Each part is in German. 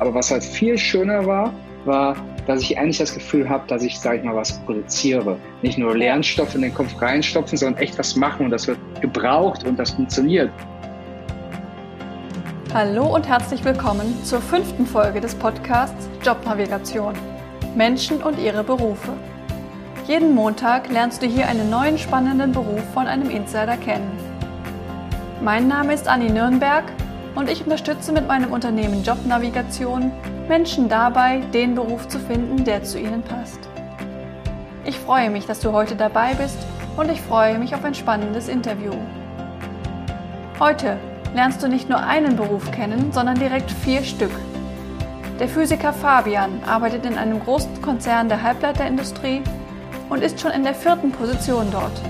Aber was halt viel schöner war, war, dass ich eigentlich das Gefühl habe, dass ich, sage ich mal, was produziere. Nicht nur Lernstoff in den Kopf reinstopfen, sondern echt was machen und das wird gebraucht und das funktioniert. Hallo und herzlich willkommen zur fünften Folge des Podcasts Jobnavigation. Menschen und ihre Berufe. Jeden Montag lernst du hier einen neuen spannenden Beruf von einem Insider kennen. Mein Name ist Anni Nürnberg und ich unterstütze mit meinem Unternehmen Jobnavigation Menschen dabei, den Beruf zu finden, der zu ihnen passt. Ich freue mich, dass du heute dabei bist und ich freue mich auf ein spannendes Interview. Heute lernst du nicht nur einen Beruf kennen, sondern direkt vier Stück. Der Physiker Fabian arbeitet in einem großen Konzern der Halbleiterindustrie und ist schon in der vierten Position dort.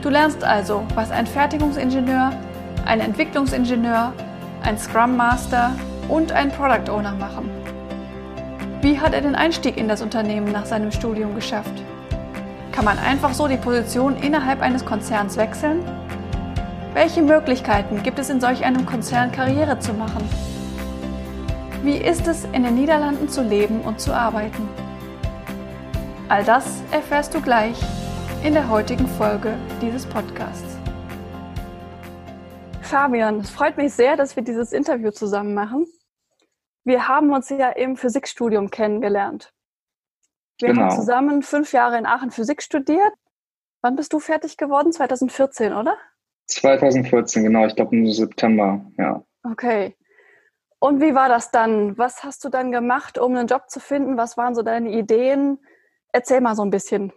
Du lernst also, was ein Fertigungsingenieur, ein Entwicklungsingenieur, ein Scrum Master und ein Product Owner machen. Wie hat er den Einstieg in das Unternehmen nach seinem Studium geschafft? Kann man einfach so die Position innerhalb eines Konzerns wechseln? Welche Möglichkeiten gibt es in solch einem Konzern Karriere zu machen? Wie ist es, in den Niederlanden zu leben und zu arbeiten? All das erfährst du gleich in der heutigen Folge dieses Podcasts. Fabian, es freut mich sehr, dass wir dieses Interview zusammen machen. Wir haben uns ja im Physikstudium kennengelernt. Wir genau. haben zusammen fünf Jahre in Aachen Physik studiert. Wann bist du fertig geworden? 2014, oder? 2014, genau. Ich glaube im September, ja. Okay. Und wie war das dann? Was hast du dann gemacht, um einen Job zu finden? Was waren so deine Ideen? Erzähl mal so ein bisschen.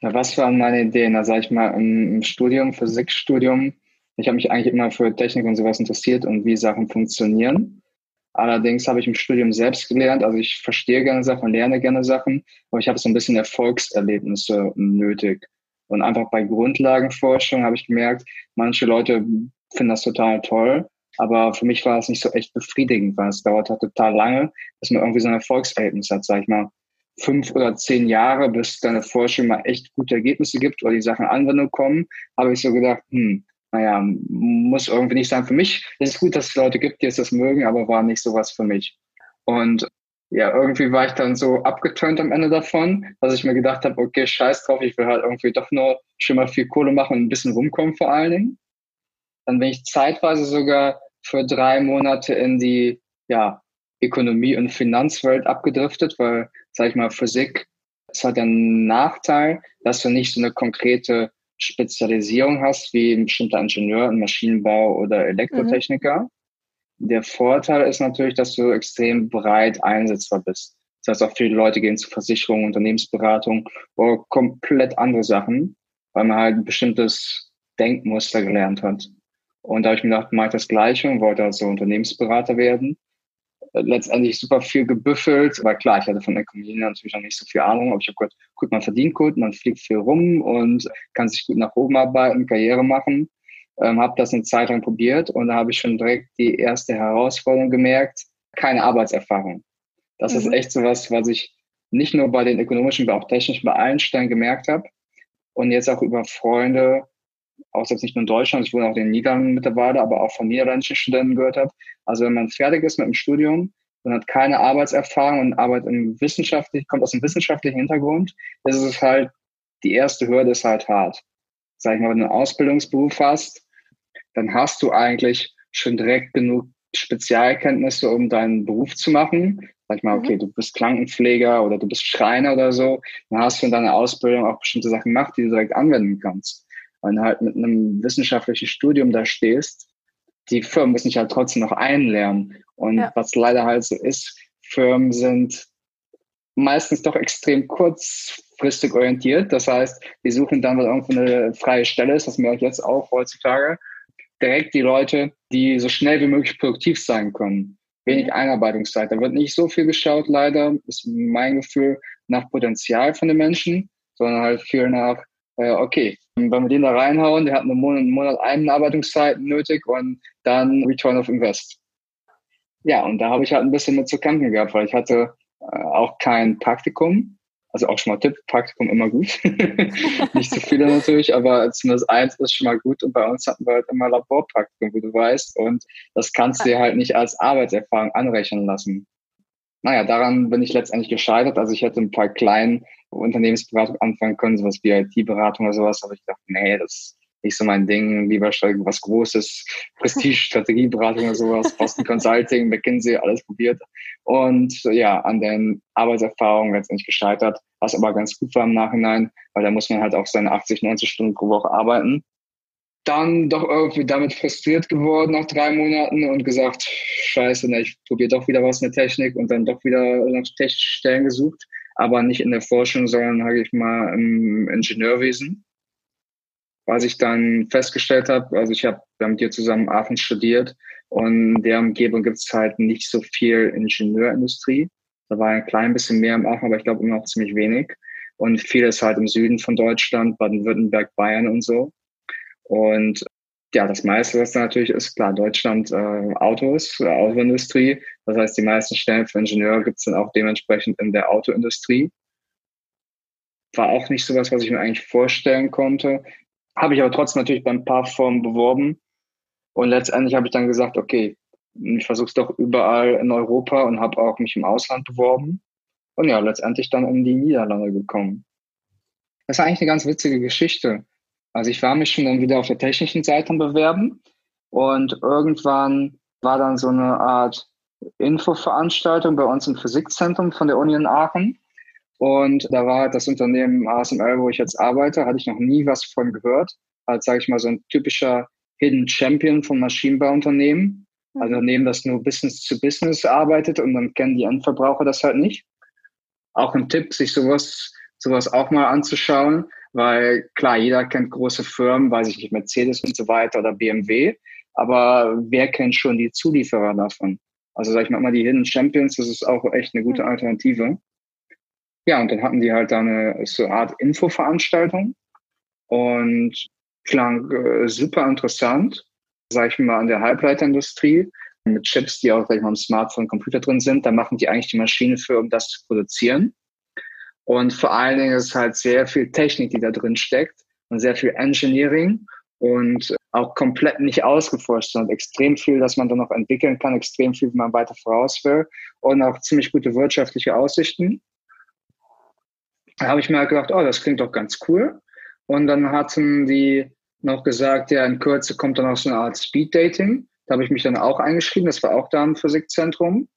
Ja, was waren meine Ideen? Da sage ich mal, im Studium, Physikstudium, ich habe mich eigentlich immer für Technik und sowas interessiert und wie Sachen funktionieren. Allerdings habe ich im Studium selbst gelernt, also ich verstehe gerne Sachen, lerne gerne Sachen, aber ich habe so ein bisschen Erfolgserlebnisse nötig. Und einfach bei Grundlagenforschung habe ich gemerkt, manche Leute finden das total toll, aber für mich war es nicht so echt befriedigend, weil es dauert halt total lange, dass man irgendwie so ein Erfolgserlebnis hat, sag ich mal fünf oder zehn Jahre, bis deine Forschung mal echt gute Ergebnisse gibt oder die Sachen Anwendung kommen, habe ich so gedacht, hm, naja, muss irgendwie nicht sein für mich. Es ist gut, dass es Leute gibt, die es das mögen, aber war nicht sowas für mich. Und ja, irgendwie war ich dann so abgetönt am Ende davon, dass ich mir gedacht habe, okay, scheiß drauf, ich will halt irgendwie doch nur schon mal viel Kohle machen und ein bisschen rumkommen vor allen Dingen. Dann bin ich zeitweise sogar für drei Monate in die ja, Ökonomie- und Finanzwelt abgedriftet, weil, sag ich mal, Physik ist halt ein Nachteil, dass du nicht so eine konkrete Spezialisierung hast, wie ein bestimmter Ingenieur im Maschinenbau oder Elektrotechniker. Mhm. Der Vorteil ist natürlich, dass du extrem breit einsetzbar bist. Das heißt, auch viele Leute gehen zu Versicherungen, Unternehmensberatung oder komplett andere Sachen, weil man halt ein bestimmtes Denkmuster gelernt hat. Und da habe ich mir gedacht, mache ich das Gleiche und wollte also Unternehmensberater werden letztendlich super viel gebüffelt. Aber klar, ich hatte von Ökonomie natürlich noch nicht so viel Ahnung, aber ich habe gehört, gut, man verdient gut, man fliegt viel rum und kann sich gut nach oben arbeiten, Karriere machen. Ähm, habe das eine Zeit lang probiert und da habe ich schon direkt die erste Herausforderung gemerkt, keine Arbeitserfahrung. Das mhm. ist echt so was, was ich nicht nur bei den ökonomischen, aber auch technischen bei allen Stellen gemerkt habe und jetzt auch über Freunde auch selbst nicht nur in Deutschland, ich wohne auch in den Niederlanden mittlerweile, aber auch von niederländischen Studenten gehört habe. Also wenn man fertig ist mit dem Studium und hat keine Arbeitserfahrung und arbeitet im wissenschaftlichen, kommt aus einem wissenschaftlichen Hintergrund, ist es halt, die erste Hürde ist halt hart. Sag ich mal, wenn du einen Ausbildungsberuf hast, dann hast du eigentlich schon direkt genug Spezialkenntnisse, um deinen Beruf zu machen. Sag ich mal, okay, mhm. du bist Krankenpfleger oder du bist Schreiner oder so, dann hast du in deiner Ausbildung auch bestimmte Sachen gemacht, die du direkt anwenden kannst wenn du halt mit einem wissenschaftlichen Studium da stehst, die Firmen müssen dich halt trotzdem noch einlernen. Und ja. was leider halt so ist, Firmen sind meistens doch extrem kurzfristig orientiert. Das heißt, die suchen dann, weil irgendwo eine freie Stelle ist, das merke ich jetzt auch heutzutage, direkt die Leute, die so schnell wie möglich produktiv sein können. Wenig mhm. Einarbeitungszeit. Da wird nicht so viel geschaut, leider, ist mein Gefühl, nach Potenzial von den Menschen, sondern halt viel nach, äh, okay, wenn wir den da reinhauen, der hat einen Monat, einen Monat Einarbeitungszeit nötig und dann Return of Invest. Ja, und da habe ich halt ein bisschen mit zu kämpfen gehabt, weil ich hatte äh, auch kein Praktikum. Also auch schon mal Tipp, Praktikum immer gut. Nicht zu viele natürlich, aber zumindest eins ist schon mal gut. Und bei uns hatten wir halt immer Laborpraktikum, wie du weißt. Und das kannst du dir halt nicht als Arbeitserfahrung anrechnen lassen. Naja, daran bin ich letztendlich gescheitert. Also ich hätte ein paar kleinen Unternehmensberatung anfangen können, sowas wie IT-Beratung oder sowas. Aber ich dachte, nee, das nicht so mein Ding, lieber was Großes, Prestige, Strategieberatung oder sowas, Boston Consulting, McKinsey, alles probiert. Und ja, an den Arbeitserfahrungen letztendlich gescheitert, was aber ganz gut war im Nachhinein, weil da muss man halt auch seine 80, 90 Stunden pro Woche arbeiten. Dann doch irgendwie damit frustriert geworden nach drei Monaten und gesagt, scheiße, ne, ich probiere doch wieder was mit Technik und dann doch wieder nach technischen Stellen gesucht, aber nicht in der Forschung, sondern, sage ich mal, im Ingenieurwesen was ich dann festgestellt habe, also ich habe mit dir zusammen Aachen studiert und in der Umgebung gibt es halt nicht so viel Ingenieurindustrie. Da war ein klein bisschen mehr im Aachen, aber ich glaube immer noch ziemlich wenig. Und vieles halt im Süden von Deutschland, Baden-Württemberg, Bayern und so. Und ja, das meiste, was da natürlich ist, klar, Deutschland äh, Autos, äh, Autoindustrie. Das heißt, die meisten Stellen für Ingenieure gibt es dann auch dementsprechend in der Autoindustrie. War auch nicht sowas, was ich mir eigentlich vorstellen konnte. Habe ich aber trotzdem natürlich beim paar Firmen beworben. Und letztendlich habe ich dann gesagt, okay, ich versuche es doch überall in Europa und habe auch mich im Ausland beworben. Und ja, letztendlich dann um die Niederlande gekommen. Das ist eigentlich eine ganz witzige Geschichte. Also ich war mich schon dann wieder auf der technischen Seite am Bewerben und irgendwann war dann so eine Art Infoveranstaltung bei uns im Physikzentrum von der Uni in Aachen. Und da war das Unternehmen ASML, wo ich jetzt arbeite, hatte ich noch nie was von gehört. Als, sage ich mal, so ein typischer Hidden Champion von Maschinenbauunternehmen. Mhm. Also Unternehmen, das nur Business zu Business arbeitet und dann kennen die Endverbraucher das halt nicht. Auch ein Tipp, sich sowas, sowas auch mal anzuschauen, weil klar, jeder kennt große Firmen, weiß ich nicht, Mercedes und so weiter oder BMW, aber wer kennt schon die Zulieferer davon? Also sag ich mal die Hidden Champions, das ist auch echt eine gute mhm. Alternative. Ja, und dann hatten die halt da eine so eine Art Infoveranstaltung und klang äh, super interessant, sag ich mal, an der Halbleiterindustrie mit Chips, die auch sag ich mal, im Smartphone, Computer drin sind. Da machen die eigentlich die Maschine für, um das zu produzieren. Und vor allen Dingen ist halt sehr viel Technik, die da drin steckt und sehr viel Engineering und auch komplett nicht ausgeforscht, sondern extrem viel, dass man dann noch entwickeln kann, extrem viel, wie man weiter voraus will und auch ziemlich gute wirtschaftliche Aussichten. Da habe ich mir halt gedacht, oh, das klingt doch ganz cool. Und dann hatten die noch gesagt, ja, in Kürze kommt dann auch so eine Art Speed Dating. Da habe ich mich dann auch eingeschrieben. Das war auch da im Physikzentrum.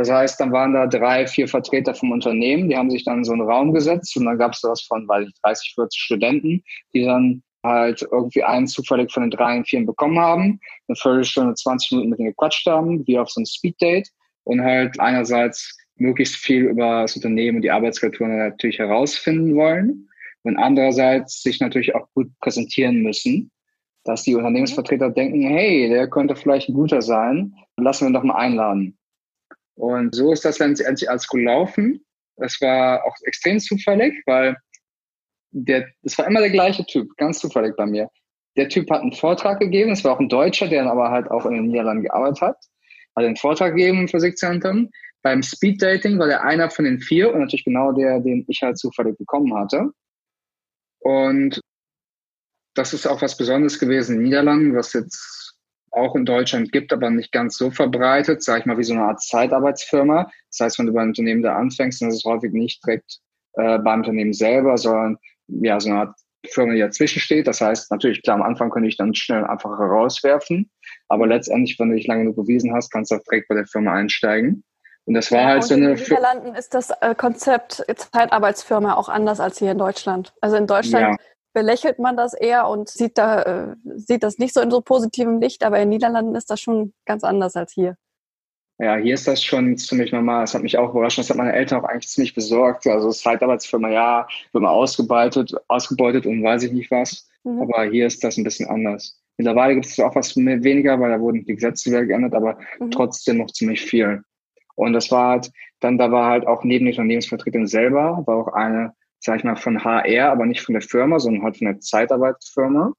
Das heißt, dann waren da drei, vier Vertreter vom Unternehmen, die haben sich dann in so einen Raum gesetzt und dann gab es das von, weiß ich, 30, 40 Studenten, die dann halt irgendwie einen zufällig von den drei, vier bekommen haben, eine Viertelstunde, 20 Minuten mit denen gequatscht haben, wie auf so ein Speed-Date und halt einerseits möglichst viel über das Unternehmen und die Arbeitskultur natürlich herausfinden wollen und andererseits sich natürlich auch gut präsentieren müssen, dass die Unternehmensvertreter denken, hey, der könnte vielleicht ein guter sein, lassen wir ihn doch mal einladen. Und so ist das letztendlich als gelaufen. Das war auch extrem zufällig, weil der, das war immer der gleiche Typ, ganz zufällig bei mir. Der Typ hat einen Vortrag gegeben, es war auch ein Deutscher, der aber halt auch in den Niederlanden gearbeitet hat, hat einen Vortrag gegeben im Physikzentrum beim Speed Dating war der einer von den vier und natürlich genau der, den ich halt zufällig bekommen hatte. Und das ist auch was Besonderes gewesen in den Niederlanden, was jetzt auch in Deutschland gibt, aber nicht ganz so verbreitet, sage ich mal, wie so eine Art Zeitarbeitsfirma. Das heißt, wenn du beim Unternehmen da anfängst, dann ist es häufig nicht direkt äh, beim Unternehmen selber, sondern ja, so eine Art Firma, die dazwischen steht. Das heißt, natürlich, klar, am Anfang könnte ich dann schnell einfach herauswerfen, aber letztendlich, wenn du dich lange genug bewiesen hast, kannst du auch direkt bei der Firma einsteigen. Und das war ja, halt so eine. In den Niederlanden ist das äh, Konzept Zeitarbeitsfirma auch anders als hier in Deutschland. Also in Deutschland ja. Belächelt man das eher und sieht da äh, sieht das nicht so in so positivem Licht, aber in den Niederlanden ist das schon ganz anders als hier. Ja, hier ist das schon ziemlich normal. Das hat mich auch überrascht. Das hat meine Eltern auch eigentlich ziemlich besorgt. Also Zeitarbeitsfirma, ja, wird mal ausgebeutet, ausgebeutet und weiß ich nicht was. Mhm. Aber hier ist das ein bisschen anders. Mittlerweile gibt es auch was weniger, weil da wurden die Gesetze wieder geändert, aber mhm. trotzdem noch ziemlich viel. Und das war halt, dann da war halt auch neben den Unternehmensvertretern selber, war auch eine, sag ich mal, von HR, aber nicht von der Firma, sondern halt von der Zeitarbeitsfirma.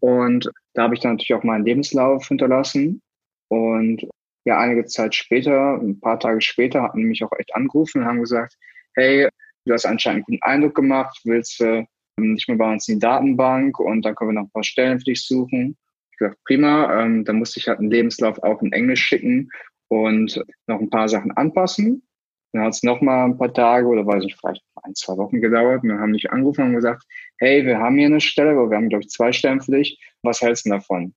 Und da habe ich dann natürlich auch meinen Lebenslauf hinterlassen. Und ja, einige Zeit später, ein paar Tage später, hatten mich auch echt angerufen und haben gesagt, hey, du hast anscheinend einen guten Eindruck gemacht, willst äh, nicht mehr bei uns in die Datenbank und dann können wir noch ein paar Stellen für dich suchen. Ich gesagt, prima, ähm, dann musste ich halt einen Lebenslauf auch in Englisch schicken und noch ein paar Sachen anpassen. Dann hat es noch mal ein paar Tage oder weiß ich, vielleicht ein, zwei Wochen gedauert. Und dann haben mich angerufen und gesagt, hey, wir haben hier eine Stelle, wir haben, glaube ich, zwei Stellen für dich. Was hältst du davon?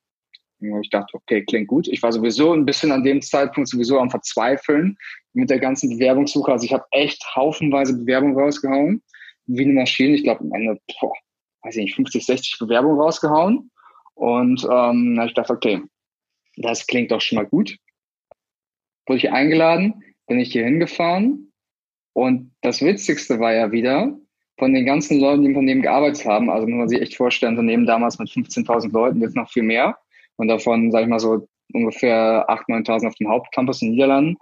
Und ich dachte, okay, klingt gut. Ich war sowieso ein bisschen an dem Zeitpunkt sowieso am Verzweifeln mit der ganzen Bewerbungssuche. Also ich habe echt haufenweise Bewerbungen rausgehauen, wie eine Maschine. Ich glaube, am Ende, boah, weiß ich nicht, 50, 60 Bewerbungen rausgehauen. Und ähm, da ich dachte, okay, das klingt doch schon mal gut. Wurde ich eingeladen, bin ich hier hingefahren. Und das Witzigste war ja wieder, von den ganzen Leuten, die im Unternehmen gearbeitet haben, also muss man sich echt vorstellen, Unternehmen damals mit 15.000 Leuten, jetzt noch viel mehr. Und davon, sage ich mal so, ungefähr 8.000, 9.000 auf dem Hauptcampus in den Niederlanden.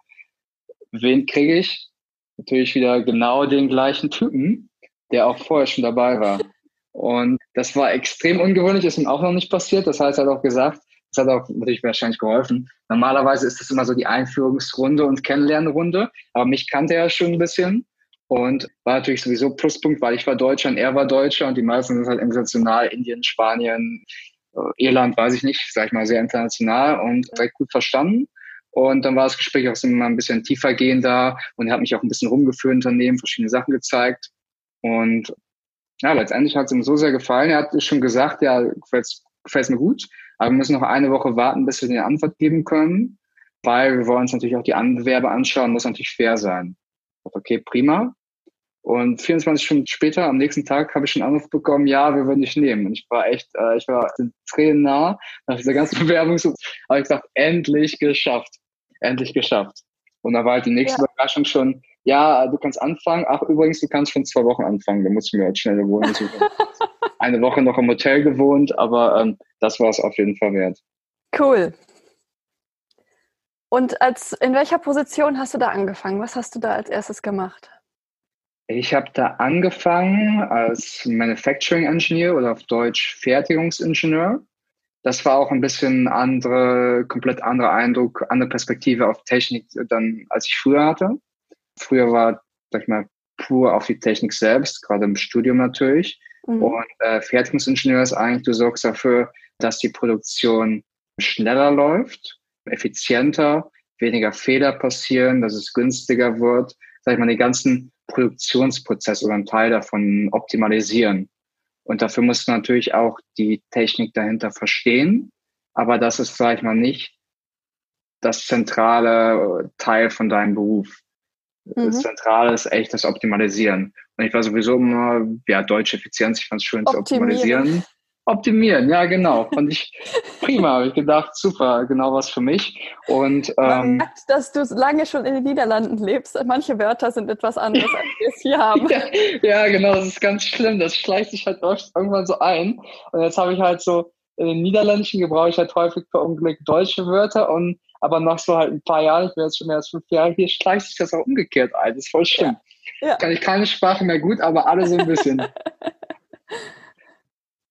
Wen kriege ich? Natürlich wieder genau den gleichen Typen, der auch vorher schon dabei war. Und das war extrem ungewöhnlich, ist ihm auch noch nicht passiert. Das heißt, er hat auch gesagt, das hat auch natürlich wahrscheinlich geholfen. Normalerweise ist das immer so die Einführungsrunde und Kennenlernrunde, aber mich kannte er schon ein bisschen und war natürlich sowieso Pluspunkt, weil ich war Deutscher und er war Deutscher und die meisten sind halt international, Indien, Spanien, äh, Irland, weiß ich nicht, sag ich mal, sehr international und direkt gut verstanden. Und dann war das Gespräch auch immer ein bisschen tiefer gehender und er hat mich auch ein bisschen rumgeführt, Unternehmen, verschiedene Sachen gezeigt. Und ja, letztendlich hat es ihm so sehr gefallen. Er hat schon gesagt, ja, gefällt mir gut, aber wir müssen noch eine Woche warten, bis wir eine Antwort geben können, weil wir wollen uns natürlich auch die Anbewerber anschauen, muss natürlich fair sein. Okay, prima. Und 24 Stunden später, am nächsten Tag, habe ich einen Anruf bekommen, ja, wir würden dich nehmen. Und ich war echt, äh, ich war Tränen nah nach dieser ganzen Bewerbung. habe ich gesagt, endlich geschafft. Endlich geschafft. Und da war halt die nächste ja. Überraschung schon, ja, du kannst anfangen. Ach, übrigens, du kannst schon zwei Wochen anfangen. Da muss ich mir halt schnell wohnen. Eine Woche noch im Hotel gewohnt, aber ähm, das war es auf jeden Fall wert. Cool. Und als in welcher Position hast du da angefangen? Was hast du da als erstes gemacht? Ich habe da angefangen als Manufacturing Engineer oder auf Deutsch Fertigungsingenieur. Das war auch ein bisschen andere, komplett anderer Eindruck, andere Perspektive auf Technik dann, als ich früher hatte. Früher war, sag ich mal, pur auf die Technik selbst, gerade im Studium natürlich. Mhm. Und äh, Fertigungsingenieur ist eigentlich, du sorgst dafür, dass die Produktion schneller läuft, effizienter, weniger Fehler passieren, dass es günstiger wird. Sag ich mal, den ganzen Produktionsprozess oder einen Teil davon optimalisieren. Und dafür musst du natürlich auch die Technik dahinter verstehen. Aber das ist, sag ich mal, nicht das zentrale Teil von deinem Beruf. Mhm. Das Zentrale ist echt das Optimalisieren. Und ich war sowieso immer, ja, deutsche Effizienz, ich fand es schön zu optimalisieren. Optimieren, ja genau. Fand ich prima. Habe ich gedacht, super, genau was für mich. Und ähm, Man merkt, dass du lange schon in den Niederlanden lebst. Manche Wörter sind etwas anders, als wir es hier haben. ja, ja, genau, das ist ganz schlimm. Das schleicht sich halt irgendwann so ein. Und jetzt habe ich halt so in den Niederländischen gebrauche ich halt häufig für Unglück deutsche Wörter und aber nach so halt ein paar Jahren, ich bin jetzt schon mehr als fünf Jahre hier, schleicht sich das auch umgekehrt ein. Das ist voll schlimm. Ja. Ja. Kann ich keine Sprache mehr gut, aber alle so ein bisschen.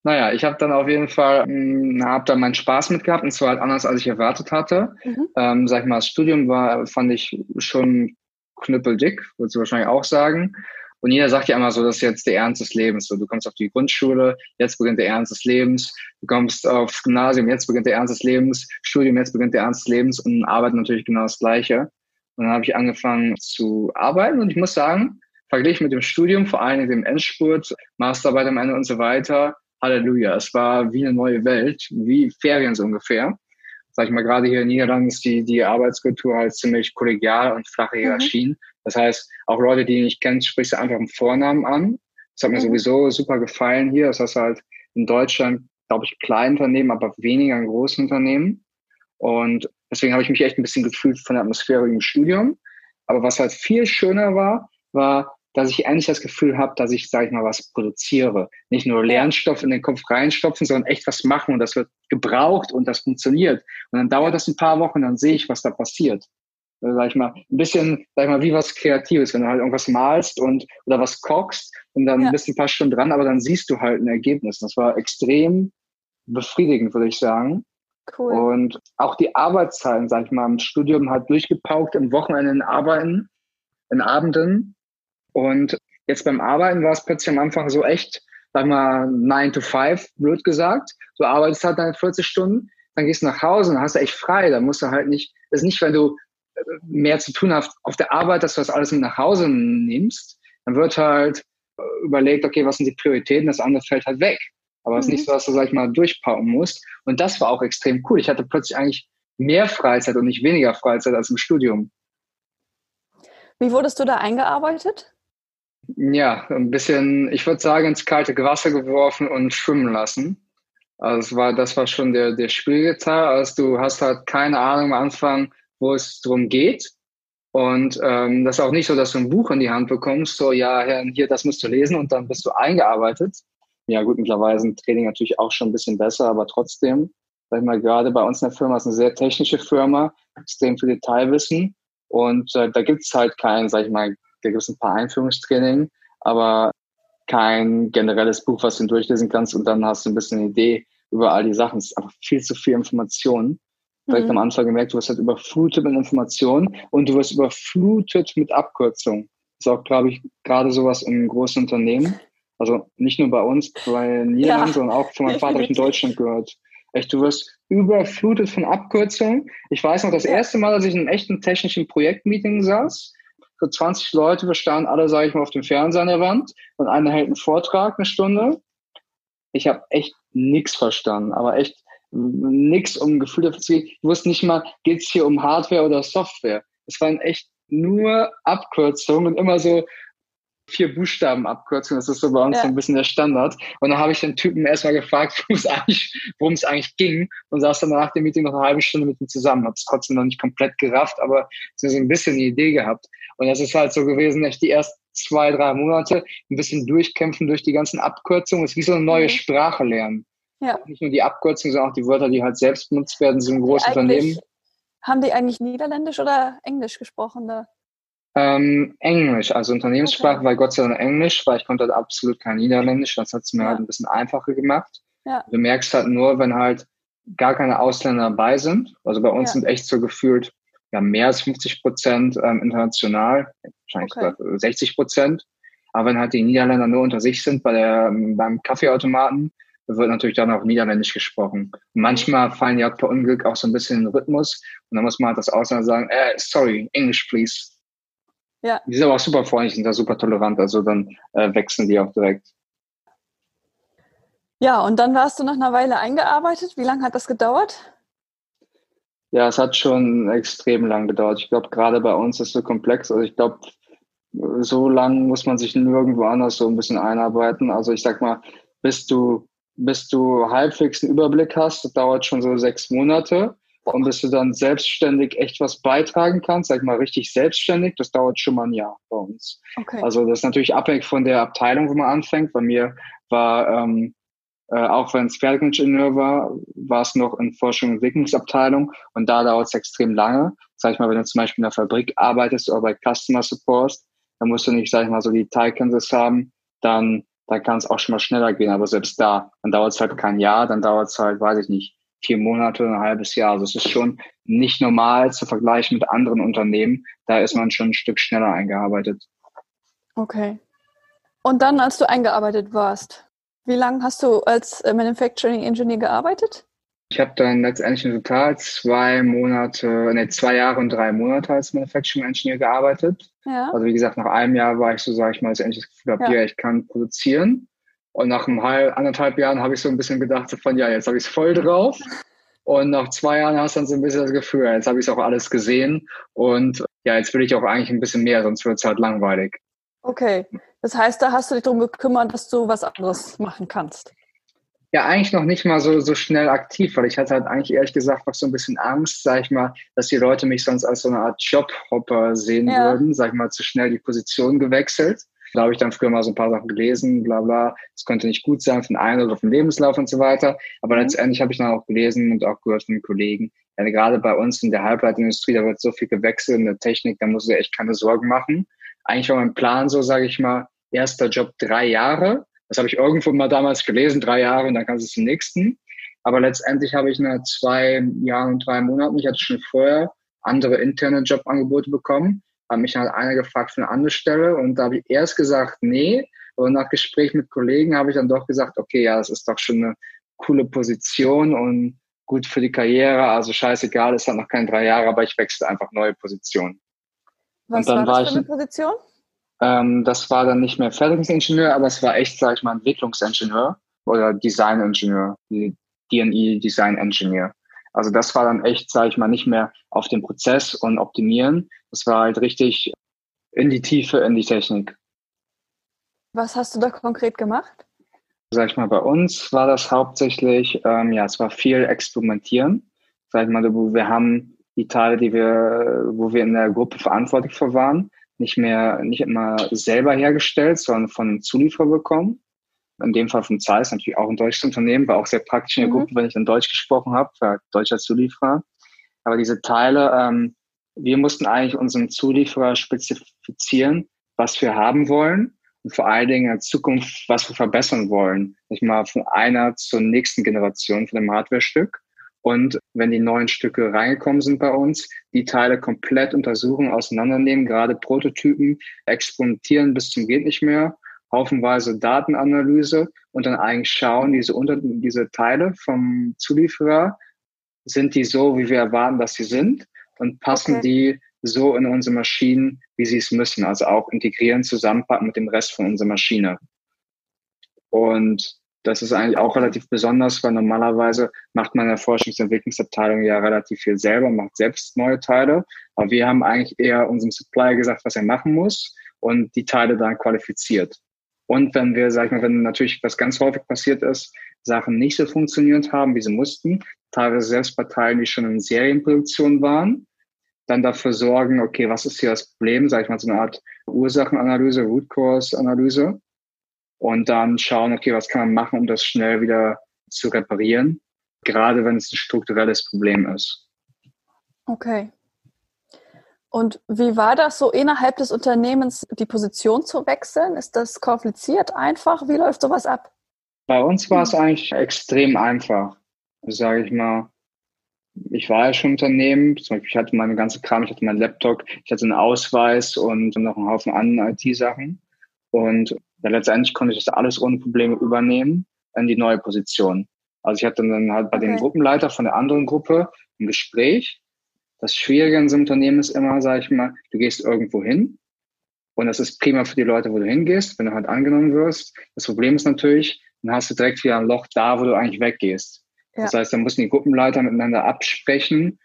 Naja, ich habe dann auf jeden Fall, hm, habe da meinen Spaß mit gehabt und zwar halt anders, als ich erwartet hatte. Mhm. Ähm, sag ich mal, das Studium war, fand ich schon knüppeldick, würdest du wahrscheinlich auch sagen. Und jeder sagt ja immer so, das ist jetzt der Ernst des Lebens. So, du kommst auf die Grundschule, jetzt beginnt der Ernst des Lebens. Du kommst aufs Gymnasium, jetzt beginnt der Ernst des Lebens. Studium, jetzt beginnt der Ernst des Lebens. Und Arbeit natürlich genau das Gleiche. Und dann habe ich angefangen zu arbeiten und ich muss sagen, verglichen mit dem Studium, vor allem dem Endspurt, Masterarbeit am Ende und so weiter, Halleluja. Es war wie eine neue Welt, wie Ferien so ungefähr. Sag ich mal, gerade hier in Niederlanden ist die, die Arbeitskultur halt ziemlich kollegial und flache mhm. Hierarchien. Mhm. Das heißt, auch Leute, die du nicht kennst, sprichst du einfach im Vornamen an. Das hat mir mhm. sowieso super gefallen hier. Das heißt halt in Deutschland, glaube ich, kleine Unternehmen, aber weniger in großen Unternehmen. Und deswegen habe ich mich echt ein bisschen gefühlt von der Atmosphäre im Studium. Aber was halt viel schöner war, war, dass ich endlich das Gefühl habe, dass ich, sage ich mal, was produziere. Nicht nur Lernstoff in den Kopf reinstopfen, sondern echt was machen und das wird gebraucht und das funktioniert. Und dann dauert das ein paar Wochen, dann sehe ich, was da passiert. Also, sag ich mal, ein bisschen, sag ich mal, wie was Kreatives, wenn du halt irgendwas malst und oder was kochst und dann ja. bist du ein paar Stunden dran, aber dann siehst du halt ein Ergebnis. Das war extrem befriedigend, würde ich sagen. Cool. Und auch die Arbeitszeiten, sag ich mal, im Studium halt durchgepaukt, im Wochenende in Arbeiten, in Abenden und Jetzt beim Arbeiten war es plötzlich am Anfang so echt, sag mal, 9 to 5, blöd gesagt. Du arbeitest halt deine 40 Stunden, dann gehst du nach Hause und hast du echt frei. Da musst du halt nicht, das ist nicht, wenn du äh, mehr zu tun hast auf der Arbeit, dass du das alles mit nach Hause nimmst. Dann wird halt äh, überlegt, okay, was sind die Prioritäten, das andere fällt halt weg. Aber es mhm. ist nicht mhm. so, dass du, sag ich mal, durchpacken musst. Und das war auch extrem cool. Ich hatte plötzlich eigentlich mehr Freizeit und nicht weniger Freizeit als im Studium. Wie wurdest du da eingearbeitet? Ja, ein bisschen, ich würde sagen, ins kalte Wasser geworfen und schwimmen lassen. Also das war, das war schon der, der schwierige Teil. Also du hast halt keine Ahnung am Anfang, wo es drum geht. Und ähm, das ist auch nicht so, dass du ein Buch in die Hand bekommst, so ja, hier, das musst du lesen und dann bist du eingearbeitet. Ja gut, mittlerweile ist ein Training natürlich auch schon ein bisschen besser, aber trotzdem, sag ich mal, gerade bei uns in der Firma ist eine sehr technische Firma, extrem viel Detailwissen und äh, da gibt's halt kein, sag ich mal, da gibt es ein paar Einführungstraining, aber kein generelles Buch, was du durchlesen kannst und dann hast du ein bisschen eine Idee über all die Sachen. Es ist einfach viel zu viel Information. Direkt mhm. am Anfang gemerkt, du wirst halt überflutet mit Informationen und du wirst überflutet mit Abkürzungen. Das ist auch, glaube ich, gerade sowas in großen Unternehmen. Also nicht nur bei uns, bei Niederlanden, ja, sondern auch von meinem Vater habe ich in Deutschland gehört. Echt, du wirst überflutet von Abkürzungen. Ich weiß noch, das erste Mal, dass ich in einem echten technischen Projektmeeting saß, so 20 Leute, wir standen alle, sage ich mal, auf dem Fernseher an der Wand und einer hält einen Vortrag eine Stunde. Ich habe echt nichts verstanden, aber echt nichts um Gefühl dafür zu geben. Ich wusste nicht mal, geht es hier um Hardware oder Software. Es waren echt nur Abkürzungen und immer so, vier Buchstaben abkürzen. Das ist so bei uns ja. so ein bisschen der Standard. Und dann habe ich den Typen erstmal gefragt, worum es eigentlich, worum es eigentlich ging und saß dann nach dem Meeting noch eine halbe Stunde mit ihm zusammen. Habe es trotzdem noch nicht komplett gerafft, aber so ein bisschen eine Idee gehabt. Und das ist halt so gewesen, echt die ersten zwei, drei Monate ein bisschen durchkämpfen durch die ganzen Abkürzungen. Es ist wie so eine neue mhm. Sprache lernen. Ja. Nicht nur die Abkürzungen, sondern auch die Wörter, die halt selbst benutzt werden, so ein großes Unternehmen. Haben die eigentlich Niederländisch oder Englisch gesprochen da? Ähm, Englisch, also Unternehmenssprache okay. war Gott sei Dank Englisch, weil ich konnte halt absolut kein Niederländisch. Das hat es mir ja. halt ein bisschen einfacher gemacht. Ja. Du merkst halt nur, wenn halt gar keine Ausländer dabei sind. Also bei uns ja. sind echt so gefühlt ja, mehr als 50 Prozent ähm, international, wahrscheinlich okay. 60 Prozent. Aber wenn halt die Niederländer nur unter sich sind bei der, beim Kaffeeautomaten, wird natürlich dann auch Niederländisch gesprochen. Und manchmal fallen die auch per Unglück auch so ein bisschen in den Rhythmus und dann muss man halt das Ausländer sagen, äh, sorry, English please. Ja. Die sind aber auch super freundlich, sind da super tolerant, also dann äh, wechseln die auch direkt. Ja, und dann warst du nach einer Weile eingearbeitet. Wie lange hat das gedauert? Ja, es hat schon extrem lang gedauert. Ich glaube, gerade bei uns ist es so komplex. Also ich glaube, so lang muss man sich nirgendwo anders so ein bisschen einarbeiten. Also ich sag mal, bis du, bis du halbwegs einen Überblick hast, das dauert schon so sechs Monate. Und bis du dann selbstständig echt was beitragen kannst, sag ich mal richtig selbstständig, das dauert schon mal ein Jahr bei uns. Okay. Also das ist natürlich abhängig von der Abteilung, wo man anfängt. Bei mir war, ähm, äh, auch wenn es Fertigingenieur war, war es noch in Forschung und Entwicklungsabteilung und da dauert es extrem lange. Sag ich mal, wenn du zum Beispiel in der Fabrik arbeitest oder bei Customer Support, dann musst du nicht, sag ich mal, so die Detailkenntnis haben, dann, dann kann es auch schon mal schneller gehen. Aber selbst da, dann dauert es halt kein Jahr, dann dauert es halt, weiß ich nicht, vier Monate, ein halbes Jahr. Also es ist schon nicht normal zu vergleichen mit anderen Unternehmen. Da ist man schon ein Stück schneller eingearbeitet. Okay. Und dann, als du eingearbeitet warst, wie lange hast du als äh, Manufacturing Engineer gearbeitet? Ich habe dann letztendlich in total zwei Monate, ne, zwei Jahre und drei Monate als Manufacturing Engineer gearbeitet. Ja. Also wie gesagt, nach einem Jahr war ich so, sage ich mal, dass ich endlich das Gefühl habe, ja. ich kann produzieren. Und nach einem halb, anderthalb Jahren habe ich so ein bisschen gedacht, von ja, jetzt habe ich es voll drauf. Und nach zwei Jahren hast du dann so ein bisschen das Gefühl, jetzt habe ich es auch alles gesehen. Und ja, jetzt will ich auch eigentlich ein bisschen mehr, sonst wird es halt langweilig. Okay. Das heißt, da hast du dich darum gekümmert, dass du was anderes machen kannst. Ja, eigentlich noch nicht mal so, so schnell aktiv, weil ich hatte halt eigentlich ehrlich gesagt noch so ein bisschen Angst, sag ich mal, dass die Leute mich sonst als so eine Art Jobhopper sehen ja. würden, sag ich mal, zu schnell die Position gewechselt. Da habe ich dann früher mal so ein paar Sachen gelesen, bla bla. Es könnte nicht gut sein für den einen oder für den Lebenslauf und so weiter. Aber mhm. letztendlich habe ich dann auch gelesen und auch gehört von den Kollegen, ja, gerade bei uns in der Halbleiterindustrie, da wird so viel gewechselt in der Technik, da muss ich echt keine Sorgen machen. Eigentlich war mein Plan so, sage ich mal, erster Job drei Jahre. Das habe ich irgendwo mal damals gelesen, drei Jahre und dann kannst du zum nächsten. Aber letztendlich habe ich nach zwei Jahren und drei Monaten, ich hatte schon vorher andere interne Jobangebote bekommen, hat mich halt einer gefragt für eine andere Stelle und da habe ich erst gesagt, nee, aber nach Gespräch mit Kollegen habe ich dann doch gesagt, okay, ja, das ist doch schon eine coole Position und gut für die Karriere, also scheißegal, es hat noch keine drei Jahre, aber ich wechsle einfach neue Positionen. Was war das war für eine Position? Ähm, das war dann nicht mehr Fertigungsingenieur, aber es war echt, sag ich mal, Entwicklungsingenieur oder Designingenieur, D&E Design Engineer. Also das war dann echt, sage ich mal, nicht mehr auf den Prozess und optimieren. Das war halt richtig in die Tiefe, in die Technik. Was hast du da konkret gemacht? Sag ich mal, bei uns war das hauptsächlich, ähm, ja, es war viel Experimentieren. Sag ich mal, wir haben die Teile, die wir, wo wir in der Gruppe verantwortlich für waren, nicht mehr, nicht immer selber hergestellt, sondern von einem Zulieferer bekommen in dem Fall von Zeiss, natürlich auch ein deutsches Unternehmen, war auch sehr praktisch in der mhm. Gruppe, wenn ich dann Deutsch gesprochen habe, war deutscher Zulieferer. Aber diese Teile, ähm, wir mussten eigentlich unseren Zulieferer spezifizieren, was wir haben wollen und vor allen Dingen in Zukunft, was wir verbessern wollen. Nicht mal von einer zur nächsten Generation von dem Hardware-Stück. Und wenn die neuen Stücke reingekommen sind bei uns, die Teile komplett untersuchen, auseinandernehmen, gerade Prototypen, experimentieren bis zum geht nicht mehr haufenweise Datenanalyse und dann eigentlich schauen, diese, unter, diese Teile vom Zulieferer, sind die so, wie wir erwarten, dass sie sind und passen okay. die so in unsere Maschinen, wie sie es müssen. Also auch integrieren, zusammenpacken mit dem Rest von unserer Maschine. Und das ist eigentlich auch relativ besonders, weil normalerweise macht man in der Forschungs- und Entwicklungsabteilung ja relativ viel selber, macht selbst neue Teile. Aber wir haben eigentlich eher unserem Supplier gesagt, was er machen muss und die Teile dann qualifiziert. Und wenn wir, sag ich mal, wenn natürlich was ganz häufig passiert ist, Sachen nicht so funktioniert haben, wie sie mussten, teilweise selbst bei Teilen, die schon in Serienproduktion waren, dann dafür sorgen, okay, was ist hier das Problem, sag ich mal, so eine Art Ursachenanalyse, Root Cause Analyse und dann schauen, okay, was kann man machen, um das schnell wieder zu reparieren, gerade wenn es ein strukturelles Problem ist. Okay. Und wie war das so innerhalb des Unternehmens, die Position zu wechseln? Ist das kompliziert, einfach? Wie läuft sowas ab? Bei uns war es eigentlich extrem einfach, sage ich mal. Ich war ja schon Unternehmen, zum Beispiel ich hatte meine ganze Kram, ich hatte meinen Laptop, ich hatte einen Ausweis und noch einen Haufen anderen IT-Sachen. Und ja, letztendlich konnte ich das alles ohne Probleme übernehmen in die neue Position. Also ich hatte dann halt bei okay. dem Gruppenleiter von der anderen Gruppe ein Gespräch das Schwierige in so einem Unternehmen ist immer, sage ich mal, du gehst irgendwo hin und das ist prima für die Leute, wo du hingehst, wenn du halt angenommen wirst. Das Problem ist natürlich, dann hast du direkt wieder ein Loch da, wo du eigentlich weggehst. Ja. Das heißt, dann müssen die Gruppenleiter miteinander absprechen,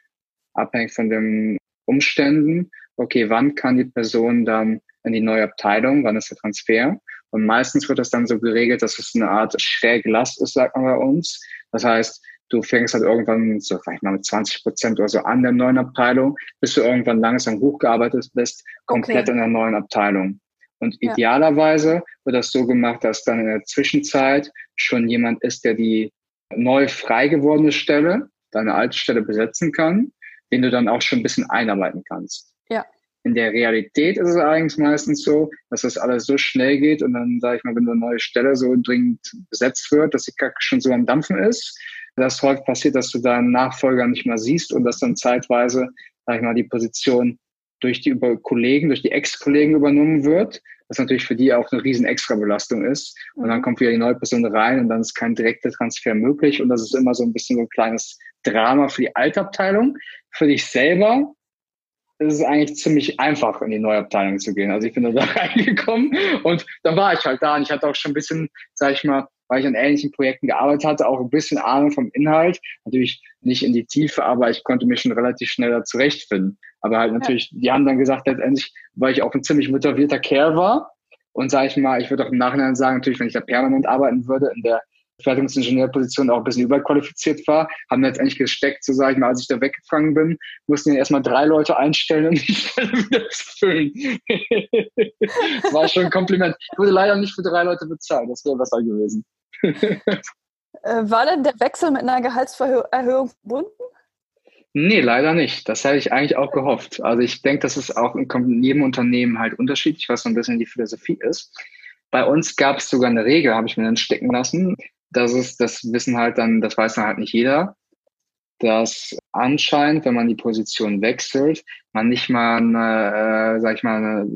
abhängig von den Umständen. Okay, wann kann die Person dann in die neue Abteilung, wann ist der Transfer? Und meistens wird das dann so geregelt, dass es eine Art schräge Last ist, sagt man bei uns. Das heißt, du fängst halt irgendwann so vielleicht mal mit 20 Prozent oder so an der neuen Abteilung, bis du irgendwann langsam hochgearbeitet bist, komplett okay. in der neuen Abteilung. Und ja. idealerweise wird das so gemacht, dass dann in der Zwischenzeit schon jemand ist, der die neu frei gewordene Stelle, deine alte Stelle besetzen kann, den du dann auch schon ein bisschen einarbeiten kannst. Ja. In der Realität ist es eigentlich meistens so, dass das alles so schnell geht und dann, sage ich mal, wenn eine neue Stelle so dringend besetzt wird, dass die Kacke schon so am Dampfen ist, dass häufig passiert, dass du deinen Nachfolger nicht mehr siehst und dass dann zeitweise, sag ich mal, die Position durch die über Kollegen, durch die Ex-Kollegen übernommen wird, was natürlich für die auch eine riesen Extrabelastung ist. Und dann mhm. kommt wieder die neue Person rein und dann ist kein direkter Transfer möglich. Und das ist immer so ein bisschen so ein kleines Drama für die Altabteilung. Für dich selber ist es eigentlich ziemlich einfach, in die neue Abteilung zu gehen. Also ich bin da reingekommen und dann war ich halt da und ich hatte auch schon ein bisschen, sag ich mal, weil ich an ähnlichen Projekten gearbeitet hatte, auch ein bisschen Ahnung vom Inhalt. Natürlich nicht in die Tiefe, aber ich konnte mich schon relativ schnell da zurechtfinden. Aber halt natürlich, die haben dann gesagt, letztendlich, weil ich auch ein ziemlich motivierter Kerl war. Und sage ich mal, ich würde auch im Nachhinein sagen, natürlich, wenn ich da permanent arbeiten würde, in der Fertigungsingenieurposition auch ein bisschen überqualifiziert war, haben letztendlich gesteckt, so sage ich mal, als ich da weggefangen bin, mussten ja erstmal drei Leute einstellen, um die Stelle wieder zu füllen. war schon ein Kompliment. Ich wurde leider nicht für drei Leute bezahlt, das wäre besser gewesen. Äh, war denn der Wechsel mit einer Gehaltserhöhung verbunden? Nee, leider nicht. Das hätte ich eigentlich auch gehofft. Also ich denke, das ist auch in jedem Unternehmen halt unterschiedlich, was so ein bisschen die Philosophie ist. Bei uns gab es sogar eine Regel, habe ich mir dann stecken lassen. Das ist, das wissen halt dann, das weiß dann halt nicht jeder, dass anscheinend, wenn man die Position wechselt, man nicht mal, eine, äh, sag ich mal, eine,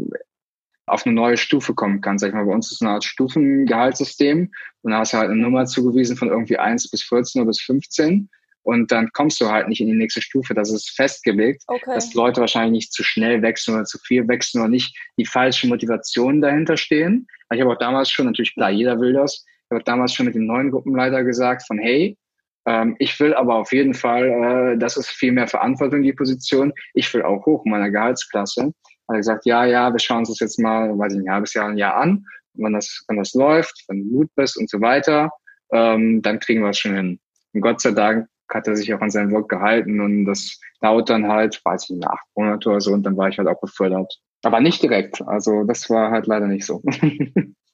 auf eine neue Stufe kommen kann. Sag ich mal, bei uns ist eine Art Stufengehaltssystem und da hast du halt eine Nummer zugewiesen von irgendwie 1 bis 14 oder bis 15 und dann kommst du halt nicht in die nächste Stufe. Das ist festgelegt, okay. dass Leute wahrscheinlich nicht zu schnell wechseln oder zu viel wechseln oder nicht die falschen Motivationen dahinter stehen. Ich habe auch damals schon, natürlich klar, jeder will das, ich habe damals schon mit dem neuen Gruppenleiter gesagt von, hey, ähm, ich will aber auf jeden Fall, äh, das ist viel mehr Verantwortung, die Position. Ich will auch hoch in meiner Gehaltsklasse. Hat gesagt, ja, ja, wir schauen uns das jetzt mal, weiß ich, ein halbes Jahr, ein Jahr an. Und wenn das, wenn das läuft, wenn du gut bist und so weiter, ähm, dann kriegen wir es schon hin. Und Gott sei Dank hat er sich auch an sein Wort gehalten und das dauert dann halt, weiß ich, acht Monate oder so und dann war ich halt auch befördert. Aber nicht direkt. Also das war halt leider nicht so.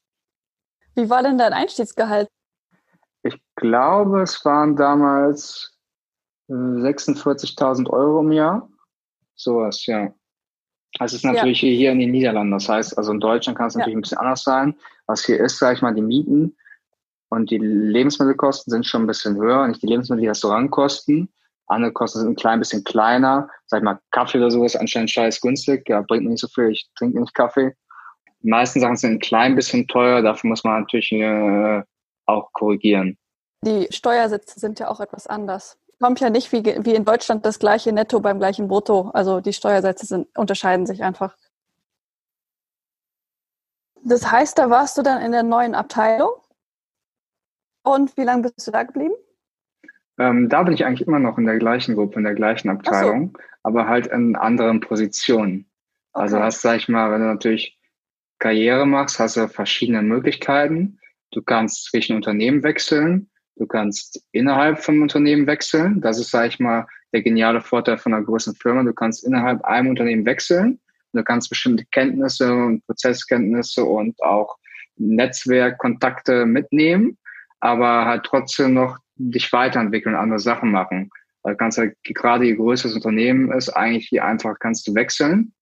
Wie war denn dein Einstiegsgehalt? Ich glaube, es waren damals 46.000 äh, Euro im Jahr. Sowas, ja. Es ist natürlich ja. hier in den Niederlanden. Das heißt, also in Deutschland kann es natürlich ja. ein bisschen anders sein. Was hier ist, sage ich mal, die Mieten und die Lebensmittelkosten sind schon ein bisschen höher. Nicht die Lebensmittel, die Restaurantkosten. Andere Kosten sind ein klein bisschen kleiner. Sag ich mal, Kaffee oder sowas anscheinend scheiß günstig. Ja, bringt mir nicht so viel. Ich trinke nicht Kaffee. Die meisten Sachen sind ein klein bisschen teuer. Dafür muss man natürlich äh, auch korrigieren. Die Steuersätze sind ja auch etwas anders. Kommt ja nicht wie, wie in Deutschland das gleiche Netto beim gleichen Brutto. Also die Steuersätze sind, unterscheiden sich einfach. Das heißt, da warst du dann in der neuen Abteilung und wie lange bist du da geblieben? Ähm, da bin ich eigentlich immer noch in der gleichen Gruppe, in der gleichen Abteilung, so. aber halt in anderen Positionen. Also okay. Also hast, sag ich mal, wenn du natürlich Karriere machst, hast du verschiedene Möglichkeiten. Du kannst zwischen Unternehmen wechseln, du kannst innerhalb von Unternehmen wechseln. Das ist, sag ich mal, der geniale Vorteil von einer großen Firma. Du kannst innerhalb einem Unternehmen wechseln. Du kannst bestimmte Kenntnisse und Prozesskenntnisse und auch Netzwerkkontakte mitnehmen aber halt trotzdem noch dich weiterentwickeln, andere Sachen machen. Weil kannst halt, gerade je größer das Unternehmen ist, eigentlich je einfacher kannst du wechseln.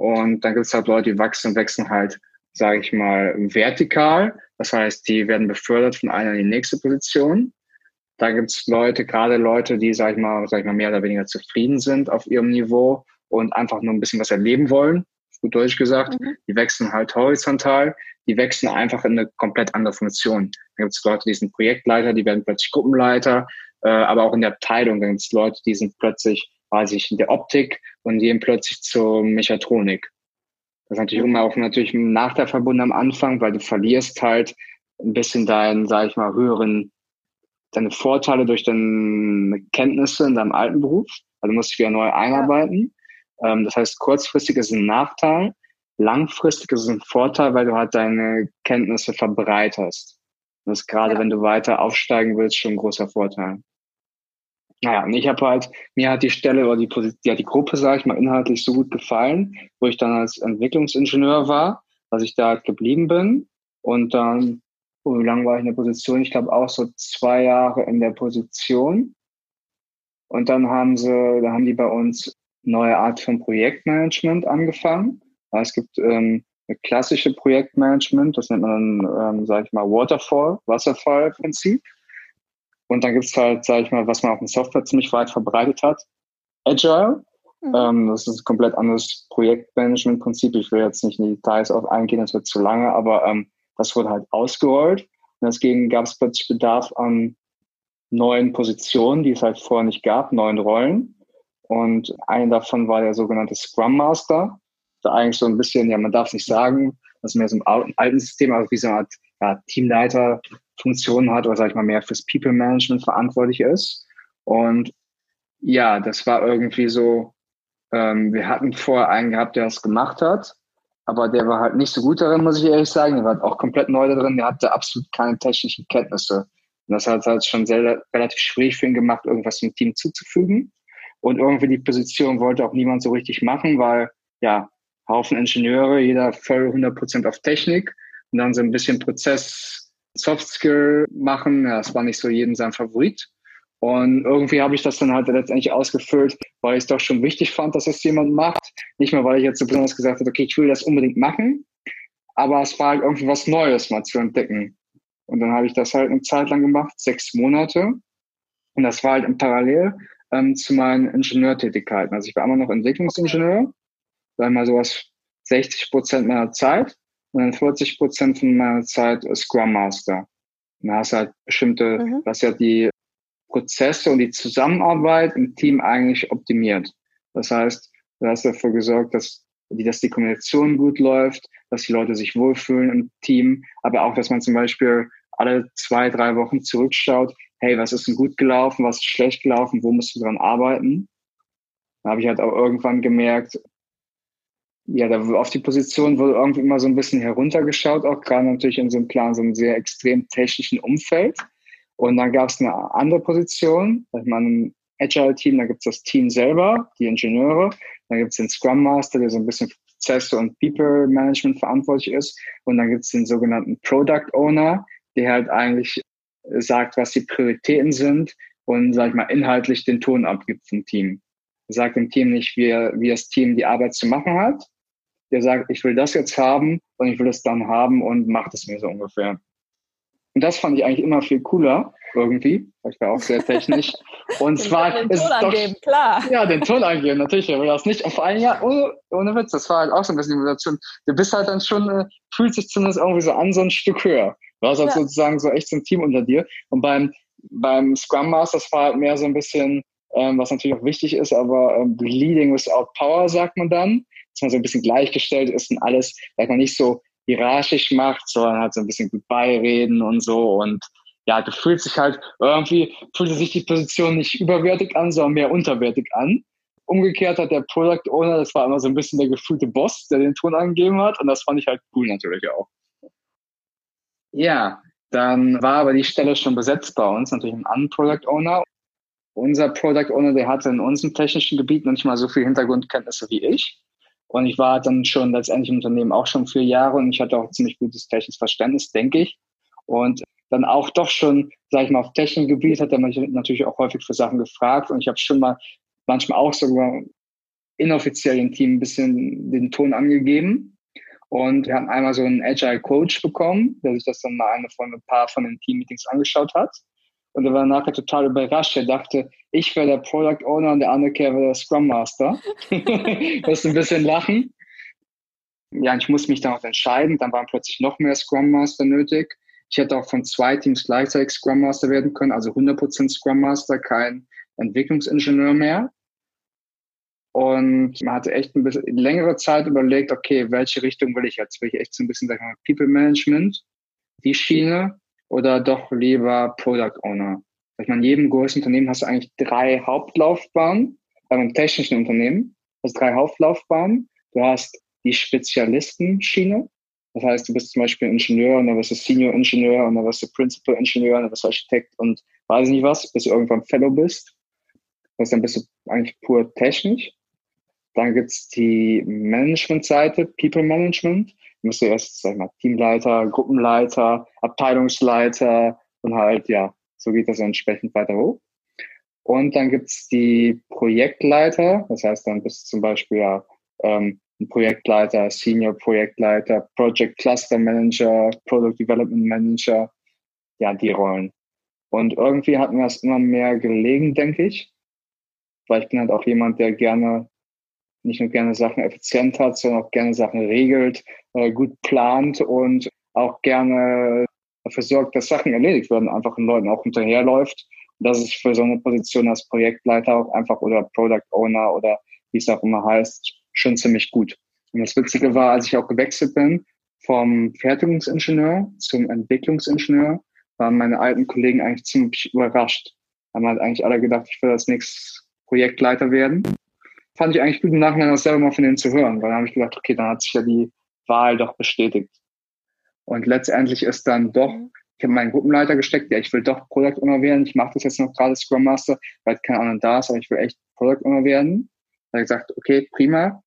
Und dann gibt es halt Leute, die wachsen und wechseln halt, sage ich mal, vertikal. Das heißt, die werden befördert von einer in die nächste Position. Da gibt es Leute, gerade Leute, die, sag ich mal, sag ich mal, mehr oder weniger zufrieden sind auf ihrem Niveau und einfach nur ein bisschen was erleben wollen, gut Deutsch gesagt. Mhm. Die wechseln halt horizontal die wechseln einfach in eine komplett andere Funktion. Da gibt es Leute, die sind Projektleiter, die werden plötzlich Gruppenleiter, äh, aber auch in der Abteilung gibt es Leute, die sind plötzlich, weiß ich, in der Optik und gehen plötzlich zur Mechatronik. Das ist natürlich immer auch natürlich ein Nachteil verbunden am Anfang, weil du verlierst halt ein bisschen deinen, sag ich mal, höheren, deine Vorteile durch deine Kenntnisse in deinem alten Beruf. Also du musst dich wieder neu einarbeiten. Ja. Ähm, das heißt, kurzfristig ist ein Nachteil, langfristig ist es ein Vorteil, weil du halt deine Kenntnisse verbreiterst. Das ist gerade, ja. wenn du weiter aufsteigen willst, schon ein großer Vorteil. Naja, und ich habe halt, mir hat die Stelle oder die, ja, die Gruppe, sage ich mal, inhaltlich so gut gefallen, wo ich dann als Entwicklungsingenieur war, dass ich da halt geblieben bin. Und dann, oh, wie lange war ich in der Position? Ich glaube auch so zwei Jahre in der Position. Und dann haben sie, da haben die bei uns neue Art von Projektmanagement angefangen. Es gibt ähm, klassische Projektmanagement, das nennt man dann, ähm, sage ich mal, Waterfall, Wasserfallprinzip. Und dann gibt es halt, sage ich mal, was man auf dem Software ziemlich weit verbreitet hat, Agile. Mhm. Ähm, das ist ein komplett anderes Projektmanagement-Prinzip. Ich will jetzt nicht in die Details auf eingehen, das wird zu lange, aber ähm, das wurde halt ausgerollt. Und deswegen gab es plötzlich Bedarf an neuen Positionen, die es halt vorher nicht gab, neuen Rollen. Und eine davon war der sogenannte Scrum Master da eigentlich so ein bisschen, ja, man darf es nicht sagen, dass mehr so im alten System, also wie so eine Art ja, Teamleiter-Funktion hat oder sag ich mal mehr fürs People-Management verantwortlich ist. Und ja, das war irgendwie so, ähm, wir hatten vorher einen gehabt, der das gemacht hat, aber der war halt nicht so gut darin, muss ich ehrlich sagen. Der war halt auch komplett neu da drin, der hatte absolut keine technischen Kenntnisse. Und das hat halt schon sehr, relativ schwierig für ihn gemacht, irgendwas dem Team zuzufügen. Und irgendwie die Position wollte auch niemand so richtig machen, weil ja, Haufen Ingenieure, jeder voll 100% auf Technik und dann so ein bisschen Prozess, Soft Skill machen. Ja, das war nicht so jedem sein Favorit. Und irgendwie habe ich das dann halt letztendlich ausgefüllt, weil ich es doch schon wichtig fand, dass das jemand macht. Nicht mehr, weil ich jetzt so besonders gesagt habe, okay, ich will das unbedingt machen, aber es war halt irgendwie was Neues mal zu entdecken. Und dann habe ich das halt eine Zeit lang gemacht, sechs Monate. Und das war halt im Parallel ähm, zu meinen Ingenieurtätigkeiten. Also ich war immer noch Entwicklungsingenieur, sag mal sowas 60 Prozent meiner Zeit und dann 40 Prozent von meiner Zeit Scrum Master. Und da hast du halt bestimmte, mhm. was ja die Prozesse und die Zusammenarbeit im Team eigentlich optimiert. Das heißt, du hast dafür gesorgt, dass die, dass die Kommunikation gut läuft, dass die Leute sich wohlfühlen im Team, aber auch, dass man zum Beispiel alle zwei, drei Wochen zurückschaut, hey, was ist denn gut gelaufen, was ist schlecht gelaufen, wo musst du dran arbeiten? Da habe ich halt auch irgendwann gemerkt, ja, da auf die Position wurde irgendwie immer so ein bisschen heruntergeschaut, auch gerade natürlich in so einem Plan, so einem sehr extrem technischen Umfeld. Und dann gab es eine andere Position, sag mal, ein Agile-Team, da gibt es das Team selber, die Ingenieure, dann gibt es den Scrum Master, der so ein bisschen für Prozesse und People Management verantwortlich ist. Und dann gibt es den sogenannten Product Owner, der halt eigentlich sagt, was die Prioritäten sind und, sag ich mal, inhaltlich den Ton abgibt vom Team. Sagt dem Team nicht, wie, wie das Team die Arbeit zu machen hat. Der sagt, ich will das jetzt haben und ich will es dann haben und macht es mir so ungefähr. Und das fand ich eigentlich immer viel cooler, irgendwie. Ich war auch sehr technisch. Und zwar den ist Ton doch, angeben, klar. Ja, den Ton angeben, natürlich. Aber das nicht auf ein Jahr, ohne, ohne Witz. Das war halt auch so ein bisschen die Motivation. Du bist halt dann schon, äh, fühlt sich zumindest irgendwie so an, so ein Stück höher. Du hast halt ja. sozusagen so echt so ein Team unter dir. Und beim, beim Scrum Master, das war halt mehr so ein bisschen, ähm, was natürlich auch wichtig ist, aber ähm, Leading without Power, sagt man dann. Dass man so ein bisschen gleichgestellt ist und alles, dass man nicht so hierarchisch macht, sondern halt so ein bisschen gut beireden und so. Und ja, du fühlst dich halt irgendwie, fühlte sich die Position nicht überwertig an, sondern mehr unterwertig an. Umgekehrt hat der Product Owner, das war immer so ein bisschen der gefühlte Boss, der den Ton angegeben hat. Und das fand ich halt cool natürlich auch. Ja, dann war aber die Stelle schon besetzt bei uns, natürlich ein anderen Product Owner. Unser Product Owner, der hatte in unserem technischen Gebiet noch nicht mal so viel Hintergrundkenntnisse wie ich. Und ich war dann schon letztendlich im Unternehmen auch schon vier Jahre und ich hatte auch ziemlich gutes technisches Verständnis, denke ich. Und dann auch doch schon, sage ich mal, auf Technikgebiet hat er mich natürlich auch häufig für Sachen gefragt und ich habe schon mal manchmal auch sogar inoffiziell im Team ein bisschen den Ton angegeben. Und wir hatten einmal so einen Agile Coach bekommen, der sich das dann mal eine von ein paar von den Team-Meetings angeschaut hat. Und er war nachher total überrascht. Er dachte, ich wäre der Product Owner und der andere Kerl wäre der Scrum Master. ist ein bisschen lachen. Ja, ich musste mich dann auch entscheiden. Dann waren plötzlich noch mehr Scrum Master nötig. Ich hätte auch von zwei Teams gleichzeitig Scrum Master werden können, also 100% Scrum Master, kein Entwicklungsingenieur mehr. Und man hatte echt ein bisschen längere Zeit überlegt, okay, welche Richtung will ich jetzt? Will ich echt so ein bisschen, sagen People Management, die Schiene oder doch lieber Product Owner? Ich meine, in jedem größeren Unternehmen hast du eigentlich drei Hauptlaufbahnen, beim einem technischen Unternehmen hast du drei Hauptlaufbahnen. Du hast die Spezialistenschiene. Das heißt, du bist zum Beispiel Ingenieur und dann wirst du Senior Ingenieur und dann wirst du Principal Ingenieur und dann wirst du Architekt und weiß nicht was, bis du irgendwann Fellow bist. Heißt, dann bist du eigentlich pur technisch. Dann gibt's die Management-Seite, People Management. Du musst du erst, sag mal, Teamleiter, Gruppenleiter, Abteilungsleiter und halt, ja, so geht das entsprechend weiter hoch. Und dann gibt's die Projektleiter, das heißt, dann bist du zum Beispiel ja ähm, ein Projektleiter, Senior Projektleiter, Project Cluster Manager, Product Development Manager, ja, die Rollen. Und irgendwie hat mir das immer mehr gelegen, denke ich. Weil ich bin halt auch jemand, der gerne nicht nur gerne Sachen effizient hat, sondern auch gerne Sachen regelt, äh, gut plant und auch gerne dafür sorgt, dass Sachen erledigt werden, einfach den Leuten auch hinterherläuft. Und das ist für so eine Position als Projektleiter auch einfach oder Product Owner oder wie es auch immer heißt, schon ziemlich gut. Und das Witzige war, als ich auch gewechselt bin vom Fertigungsingenieur zum Entwicklungsingenieur, waren meine alten Kollegen eigentlich ziemlich überrascht. Haben halt eigentlich alle gedacht, ich will als nächstes Projektleiter werden fand ich eigentlich gut im Nachhinein auch selber mal von denen zu hören, weil dann habe ich gedacht, okay, dann hat sich ja die Wahl doch bestätigt. Und letztendlich ist dann doch, mhm. ich habe meinen Gruppenleiter gesteckt, ja, ich will doch Product Owner werden. Ich mache das jetzt noch gerade Scrum Master, weil kein anderen da ist, aber ich will echt Product Owner werden. Da habe ich gesagt, okay, prima.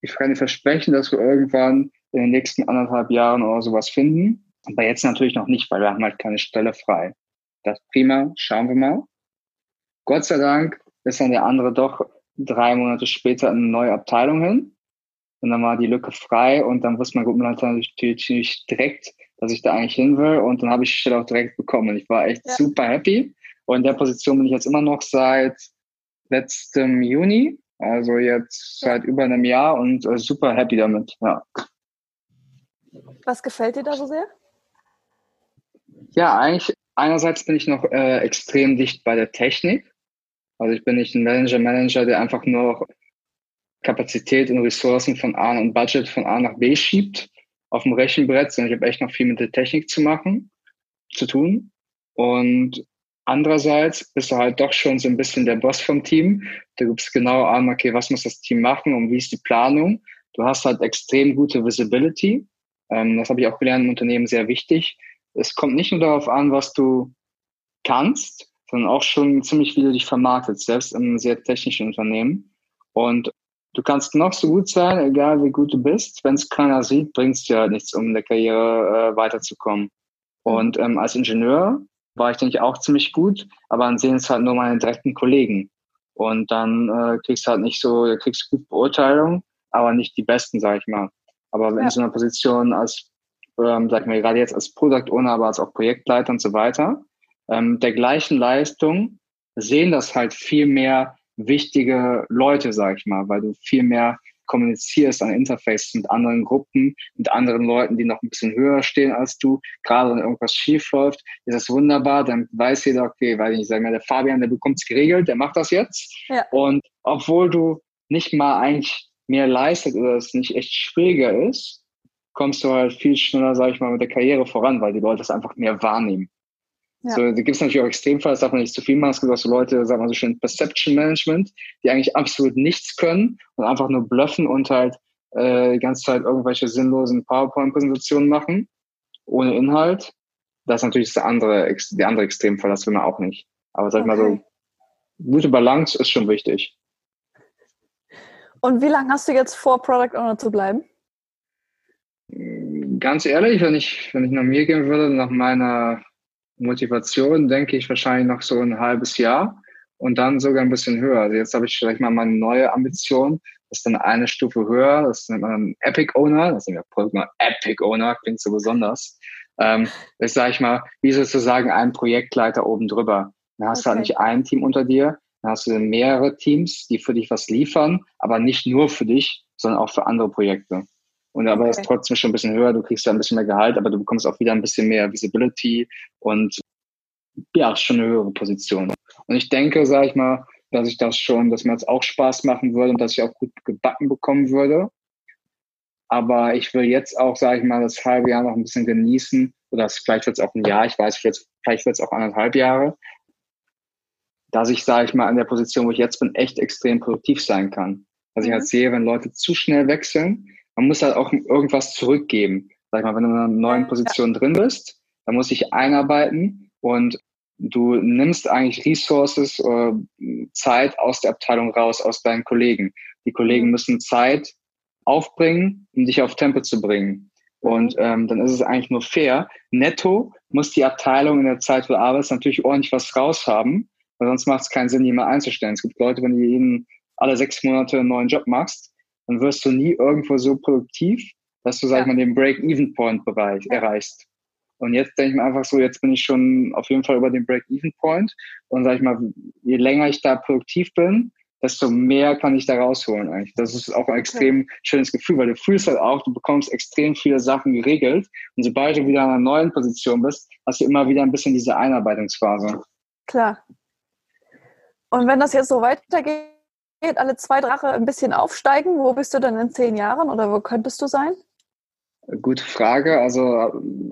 Ich kann dir versprechen, dass wir irgendwann in den nächsten anderthalb Jahren oder sowas finden. Aber jetzt natürlich noch nicht, weil wir haben halt keine Stelle frei. Das prima, schauen wir mal. Gott sei Dank ist dann der andere doch drei Monate später in eine neue Abteilung hin. Und dann war die Lücke frei und dann wusste mein Gruppenleiter natürlich direkt, dass ich da eigentlich hin will. Und dann habe ich die Stelle auch direkt bekommen. Und ich war echt ja. super happy. Und in der Position bin ich jetzt immer noch seit letztem Juni, also jetzt seit über einem Jahr und äh, super happy damit. Ja. Was gefällt dir da so sehr? Ja, eigentlich einerseits bin ich noch äh, extrem dicht bei der Technik. Also ich bin nicht ein Manager-Manager, der einfach nur Kapazität und Ressourcen von A und Budget von A nach B schiebt auf dem Rechenbrett, sondern ich habe echt noch viel mit der Technik zu machen, zu tun. Und andererseits bist du halt doch schon so ein bisschen der Boss vom Team. Du gibst genau an, okay, was muss das Team machen und wie ist die Planung. Du hast halt extrem gute Visibility. Ähm, das habe ich auch gelernt im Unternehmen sehr wichtig. Es kommt nicht nur darauf an, was du kannst, sondern auch schon ziemlich, wie du dich vermarktest, selbst einem sehr technischen Unternehmen. Und du kannst noch so gut sein, egal wie gut du bist. Wenn es keiner sieht, bringt es dir halt nichts, um in der Karriere äh, weiterzukommen. Und ähm, als Ingenieur war ich, denke ich, auch ziemlich gut, aber dann sehen es halt nur meine direkten Kollegen. Und dann äh, kriegst du halt nicht so, kriegst gut Beurteilung, aber nicht die besten, sag ich mal. Aber in ja. so einer Position als, ähm, sag ich mal, gerade jetzt als Product Owner, aber als auch Projektleiter und so weiter, ähm, der gleichen Leistung sehen das halt viel mehr wichtige Leute, sag ich mal, weil du viel mehr kommunizierst an Interfaces mit anderen Gruppen, mit anderen Leuten, die noch ein bisschen höher stehen als du. Gerade wenn irgendwas schief läuft, ist das wunderbar. Dann weiß jeder, okay, weil ich nicht, sagen wir, der Fabian, der bekommt es geregelt, der macht das jetzt. Ja. Und obwohl du nicht mal eigentlich mehr leistet oder es nicht echt schwieriger ist, kommst du halt viel schneller, sag ich mal, mit der Karriere voran, weil die Leute das einfach mehr wahrnehmen. Ja. So, da gibt es natürlich auch Extremfälle, das darf man nicht zu viel machen. Es gibt auch so Leute, sagen wir so schön, Perception Management, die eigentlich absolut nichts können und einfach nur bluffen und halt äh, die ganze Zeit irgendwelche sinnlosen PowerPoint-Präsentationen machen, ohne Inhalt. Das ist natürlich das andere, der andere Extremfall, das will man auch nicht. Aber sag okay. mal so, gute Balance ist schon wichtig. Und wie lange hast du jetzt vor, Product Owner zu bleiben? Ganz ehrlich, wenn ich, wenn ich nach mir gehen würde, nach meiner Motivation denke ich wahrscheinlich noch so ein halbes Jahr und dann sogar ein bisschen höher. Also jetzt habe ich vielleicht mal meine neue Ambition, das ist dann eine Stufe höher, das nennt man dann Epic Owner, das nennt man Epic Owner, klingt so besonders. Ähm, das sage ich mal, wie sozusagen ein Projektleiter oben drüber. Dann hast okay. du halt nicht ein Team unter dir, dann hast du mehrere Teams, die für dich was liefern, aber nicht nur für dich, sondern auch für andere Projekte. Und aber okay. ist trotzdem schon ein bisschen höher, du kriegst da ein bisschen mehr Gehalt, aber du bekommst auch wieder ein bisschen mehr Visibility und ja, schon eine höhere Position. Und ich denke, sage ich mal, dass ich das schon, dass mir das auch Spaß machen würde und dass ich auch gut gebacken bekommen würde. Aber ich will jetzt auch, sage ich mal, das halbe Jahr noch ein bisschen genießen. Oder vielleicht wird es auch ein Jahr, ich weiß, vielleicht, vielleicht wird es auch anderthalb Jahre. Dass ich, sage ich mal, an der Position, wo ich jetzt bin, echt extrem produktiv sein kann. Mhm. ich halt sehe, wenn Leute zu schnell wechseln, man muss halt auch irgendwas zurückgeben. Sag ich mal, wenn du in einer neuen Position drin bist, dann muss ich einarbeiten und du nimmst eigentlich Resources oder Zeit aus der Abteilung raus, aus deinen Kollegen. Die Kollegen mhm. müssen Zeit aufbringen, um dich auf Tempo zu bringen. Und mhm. ähm, dann ist es eigentlich nur fair. Netto muss die Abteilung in der Zeit, wo du arbeitest, natürlich ordentlich was raushaben, weil sonst macht es keinen Sinn, jemanden einzustellen. Es gibt Leute, wenn du jeden alle sechs Monate einen neuen Job machst, dann wirst du nie irgendwo so produktiv, dass du, sag ich mal, den Break-Even-Point-Bereich erreichst. Und jetzt denke ich mir einfach so, jetzt bin ich schon auf jeden Fall über den Break-Even-Point. Und sag ich mal, je länger ich da produktiv bin, desto mehr kann ich da rausholen eigentlich. Das ist auch ein extrem okay. schönes Gefühl, weil du fühlst halt auch, du bekommst extrem viele Sachen geregelt. Und sobald du wieder in einer neuen Position bist, hast du immer wieder ein bisschen diese Einarbeitungsphase. Klar. Und wenn das jetzt so weitergeht, alle zwei Drache ein bisschen aufsteigen. Wo bist du dann in zehn Jahren oder wo könntest du sein? Gute Frage. Also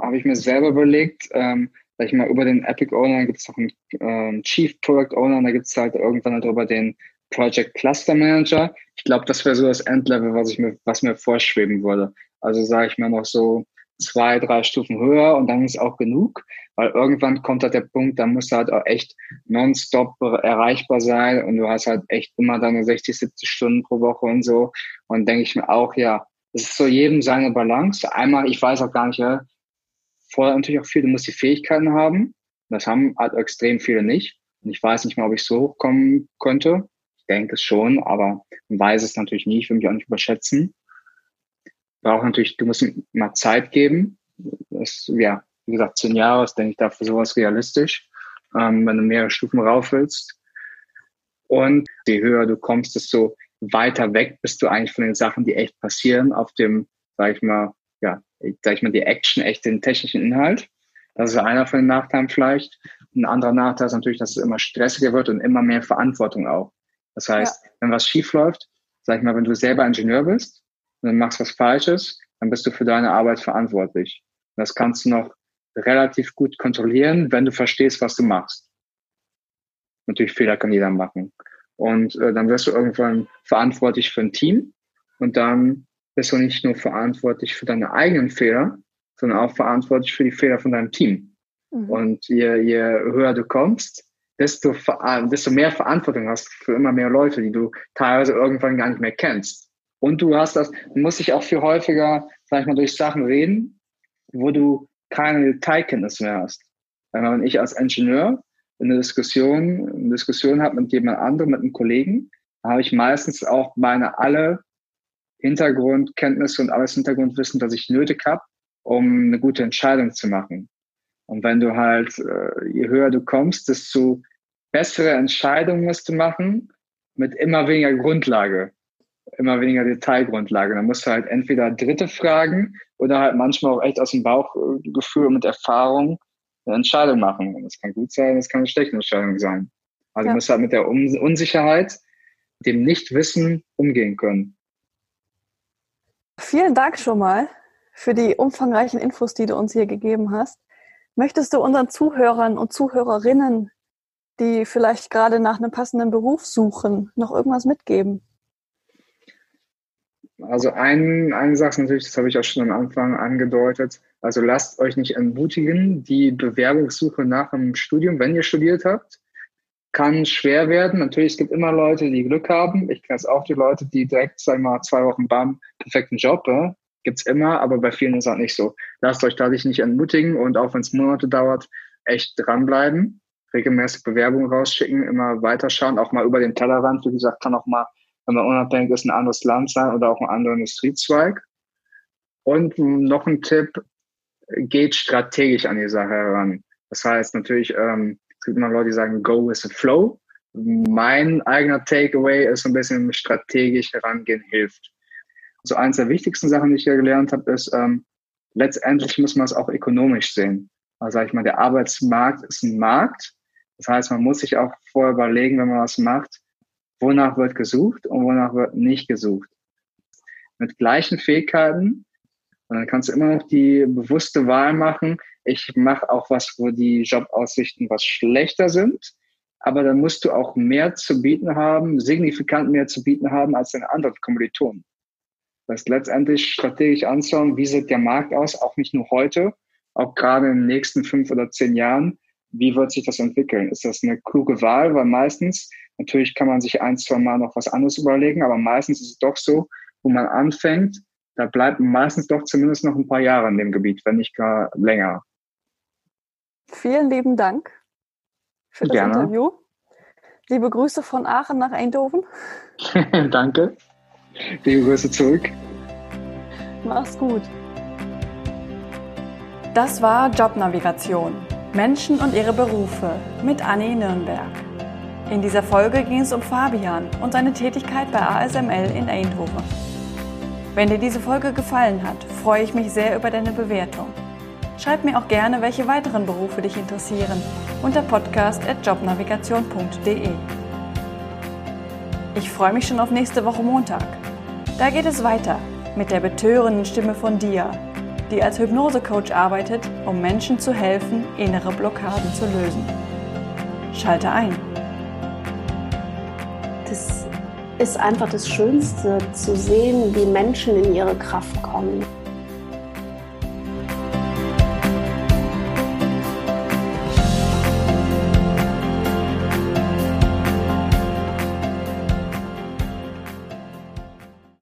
habe ich mir selber überlegt, ähm, sag ich mal, über den Epic Owner gibt es noch einen ähm, Chief Product Owner, da gibt es halt irgendwann darüber halt den Project Cluster Manager. Ich glaube, das wäre so das Endlevel, was ich mir, was mir vorschweben würde. Also sage ich mir noch so zwei, drei Stufen höher und dann ist auch genug, weil irgendwann kommt halt der Punkt, da musst du halt auch echt nonstop erreichbar sein und du hast halt echt immer deine 60, 70 Stunden pro Woche und so. Und denke ich mir auch, ja, es ist so jedem seine Balance. Einmal, ich weiß auch gar nicht, ja, vorher natürlich auch viel, du musst die Fähigkeiten haben. Das haben halt extrem viele nicht. Und ich weiß nicht mal, ob ich so hochkommen könnte. Ich denke es schon, aber man weiß es natürlich nie. Ich will mich auch nicht überschätzen braucht natürlich, du musst ihm mal Zeit geben. Das, ja, wie gesagt, zehn Jahre ist, denke ich, dafür sowas realistisch. ähm, wenn du mehrere Stufen rauf willst. Und je höher du kommst, desto weiter weg bist du eigentlich von den Sachen, die echt passieren, auf dem, sag ich mal, ja, sag ich mal, die Action, echt den technischen Inhalt. Das ist einer von den Nachteilen vielleicht. Ein anderer Nachteil ist natürlich, dass es immer stressiger wird und immer mehr Verantwortung auch. Das heißt, ja. wenn was schief läuft, sag ich mal, wenn du selber Ingenieur bist und dann machst was Falsches, dann bist du für deine Arbeit verantwortlich. Und das kannst du noch relativ gut kontrollieren, wenn du verstehst, was du machst. Natürlich Fehler kann jeder machen. Und äh, dann wirst du irgendwann verantwortlich für ein Team und dann bist du nicht nur verantwortlich für deine eigenen Fehler, sondern auch verantwortlich für die Fehler von deinem Team. Mhm. Und je, je höher du kommst, desto, desto mehr Verantwortung hast du für immer mehr Leute, die du teilweise irgendwann gar nicht mehr kennst. Und du hast das, du musst dich auch viel häufiger, sag ich mal, durch Sachen reden, wo du keine Detailkenntnis mehr hast. Wenn ich als Ingenieur eine Diskussion, eine Diskussion habe mit jemand anderem, mit einem Kollegen, habe ich meistens auch meine alle Hintergrundkenntnisse und alles Hintergrundwissen, das ich nötig habe, um eine gute Entscheidung zu machen. Und wenn du halt, äh, je höher du kommst, desto bessere Entscheidungen musst du machen mit immer weniger Grundlage, immer weniger Detailgrundlage. Dann musst du halt entweder Dritte fragen oder halt manchmal auch echt aus dem Bauchgefühl mit Erfahrung eine Entscheidung machen. Und das kann gut sein, das kann eine schlechte Entscheidung sein. Also ja. du musst halt mit der Unsicherheit, dem Nichtwissen umgehen können. Vielen Dank schon mal für die umfangreichen Infos, die du uns hier gegeben hast. Möchtest du unseren Zuhörern und Zuhörerinnen, die vielleicht gerade nach einem passenden Beruf suchen, noch irgendwas mitgeben? Also ein, eine Sache natürlich, das habe ich auch schon am Anfang angedeutet, also lasst euch nicht entmutigen. Die Bewerbungssuche nach dem Studium, wenn ihr studiert habt, kann schwer werden. Natürlich, es gibt immer Leute, die Glück haben. Ich kenne es auch die Leute, die direkt, sagen wir mal, zwei Wochen bam, perfekten Job. Ja? Gibt es immer, aber bei vielen ist auch nicht so. Lasst euch dadurch nicht entmutigen und auch wenn es Monate dauert, echt dranbleiben. Regelmäßig Bewerbungen rausschicken, immer weiterschauen, auch mal über den Tellerrand. Wie gesagt, kann auch mal, wenn man unabhängig ist, ein anderes Land sein oder auch ein anderer Industriezweig. Und noch ein Tipp, geht strategisch an die Sache heran. Das heißt natürlich, ähm, es gibt immer Leute, die sagen, go with the flow. Mein eigener Takeaway ist so ein bisschen strategisch herangehen hilft. So also eins der wichtigsten Sachen, die ich hier gelernt habe, ist, ähm, letztendlich muss man es auch ökonomisch sehen. Also sage ich mal, der Arbeitsmarkt ist ein Markt. Das heißt, man muss sich auch vorher überlegen, wenn man was macht, wonach wird gesucht und wonach wird nicht gesucht. Mit gleichen Fähigkeiten und dann kannst du immer noch die bewusste Wahl machen. Ich mache auch was, wo die Jobaussichten was schlechter sind. Aber dann musst du auch mehr zu bieten haben, signifikant mehr zu bieten haben als deine anderen Kommilitonen. Das heißt, letztendlich strategisch anschauen, wie sieht der Markt aus, auch nicht nur heute, auch gerade in den nächsten fünf oder zehn Jahren. Wie wird sich das entwickeln? Ist das eine kluge Wahl? Weil meistens, natürlich kann man sich ein, zwei Mal noch was anderes überlegen, aber meistens ist es doch so, wo man anfängt, da bleibt meistens doch zumindest noch ein paar Jahre in dem Gebiet, wenn nicht gar länger. Vielen lieben Dank für das Gerne. Interview. Liebe Grüße von Aachen nach Eindhoven. Danke. Liebe Grüße zurück. Mach's gut. Das war Jobnavigation. Menschen und ihre Berufe mit Anni Nürnberg. In dieser Folge ging es um Fabian und seine Tätigkeit bei ASML in Eindhoven. Wenn dir diese Folge gefallen hat, freue ich mich sehr über deine Bewertung. Schreib mir auch gerne, welche weiteren Berufe dich interessieren unter podcast.jobnavigation.de. Ich freue mich schon auf nächste Woche Montag. Da geht es weiter mit der betörenden Stimme von Dia, die als Hypnosecoach arbeitet, um Menschen zu helfen, innere Blockaden zu lösen. Schalte ein. Das ist einfach das Schönste, zu sehen, wie Menschen in ihre Kraft kommen.